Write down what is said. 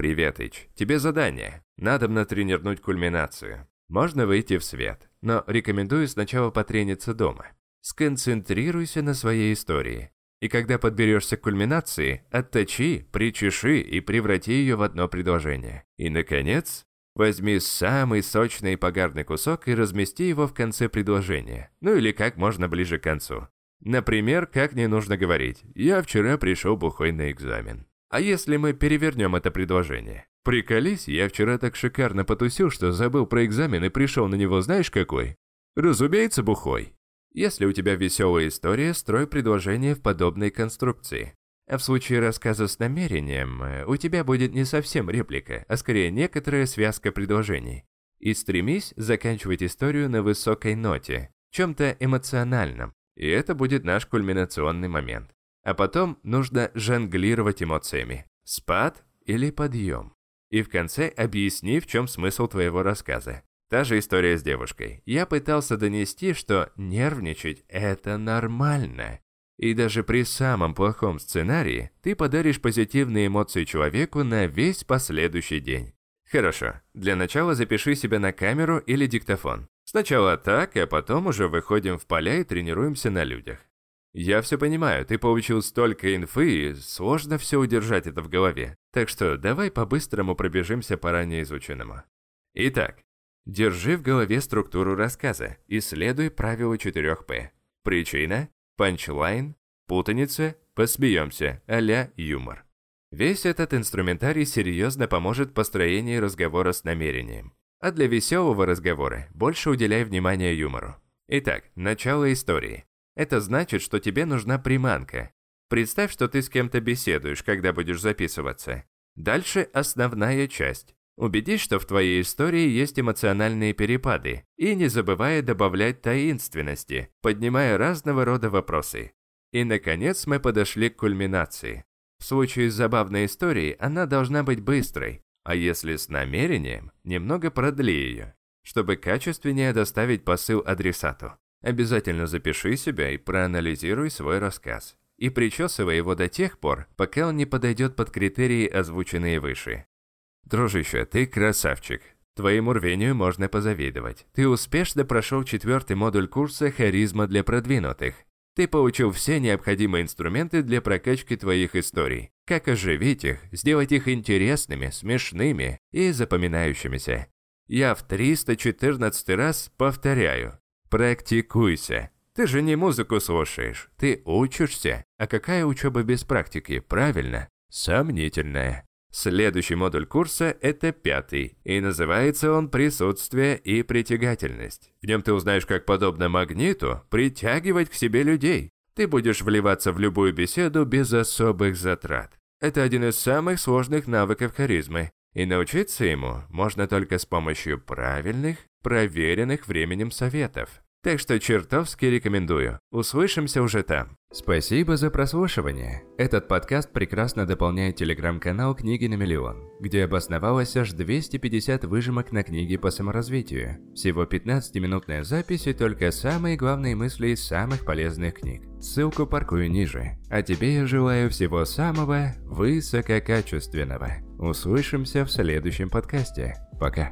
«Привет, Ич. Тебе задание. Надо натренировать кульминацию. Можно выйти в свет, но рекомендую сначала потрениться дома. Сконцентрируйся на своей истории. И когда подберешься к кульминации, отточи, причеши и преврати ее в одно предложение. И, наконец, возьми самый сочный и погарный кусок и размести его в конце предложения. Ну или как можно ближе к концу. Например, как не нужно говорить «Я вчера пришел бухой на экзамен». А если мы перевернем это предложение? Приколись, я вчера так шикарно потусил, что забыл про экзамен и пришел на него знаешь какой? Разумеется, бухой. Если у тебя веселая история, строй предложение в подобной конструкции. А в случае рассказа с намерением, э, у тебя будет не совсем реплика, а скорее некоторая связка предложений. И стремись заканчивать историю на высокой ноте, чем-то эмоциональном. И это будет наш кульминационный момент. А потом нужно жонглировать эмоциями. Спад или подъем. И в конце объясни, в чем смысл твоего рассказа. Та же история с девушкой. Я пытался донести, что нервничать – это нормально. И даже при самом плохом сценарии ты подаришь позитивные эмоции человеку на весь последующий день. Хорошо, для начала запиши себя на камеру или диктофон. Сначала так, а потом уже выходим в поля и тренируемся на людях. Я все понимаю, ты получил столько инфы, и сложно все удержать это в голове. Так что давай по-быстрому пробежимся по ранее изученному. Итак, Держи в голове структуру рассказа и следуй правилу 4П. Причина, панчлайн, путаница, посмеемся, а юмор. Весь этот инструментарий серьезно поможет в построении разговора с намерением. А для веселого разговора больше уделяй внимание юмору. Итак, начало истории. Это значит, что тебе нужна приманка. Представь, что ты с кем-то беседуешь, когда будешь записываться. Дальше основная часть. Убедись, что в твоей истории есть эмоциональные перепады, и не забывая добавлять таинственности, поднимая разного рода вопросы. И, наконец, мы подошли к кульминации. В случае с забавной историей она должна быть быстрой, а если с намерением, немного продли ее, чтобы качественнее доставить посыл адресату. Обязательно запиши себя и проанализируй свой рассказ. И причесывай его до тех пор, пока он не подойдет под критерии, озвученные выше. Дружище, ты красавчик. Твоему рвению можно позавидовать. Ты успешно прошел четвертый модуль курса «Харизма для продвинутых». Ты получил все необходимые инструменты для прокачки твоих историй. Как оживить их, сделать их интересными, смешными и запоминающимися. Я в 314 раз повторяю. Практикуйся. Ты же не музыку слушаешь, ты учишься. А какая учеба без практики, правильно? Сомнительная. Следующий модуль курса – это пятый, и называется он «Присутствие и притягательность». В нем ты узнаешь, как подобно магниту притягивать к себе людей. Ты будешь вливаться в любую беседу без особых затрат. Это один из самых сложных навыков харизмы, и научиться ему можно только с помощью правильных, проверенных временем советов. Так что чертовски рекомендую. Услышимся уже там. Спасибо за прослушивание. Этот подкаст прекрасно дополняет телеграм-канал «Книги на миллион», где обосновалось аж 250 выжимок на книги по саморазвитию. Всего 15-минутная запись и только самые главные мысли из самых полезных книг. Ссылку паркую ниже. А тебе я желаю всего самого высококачественного. Услышимся в следующем подкасте. Пока.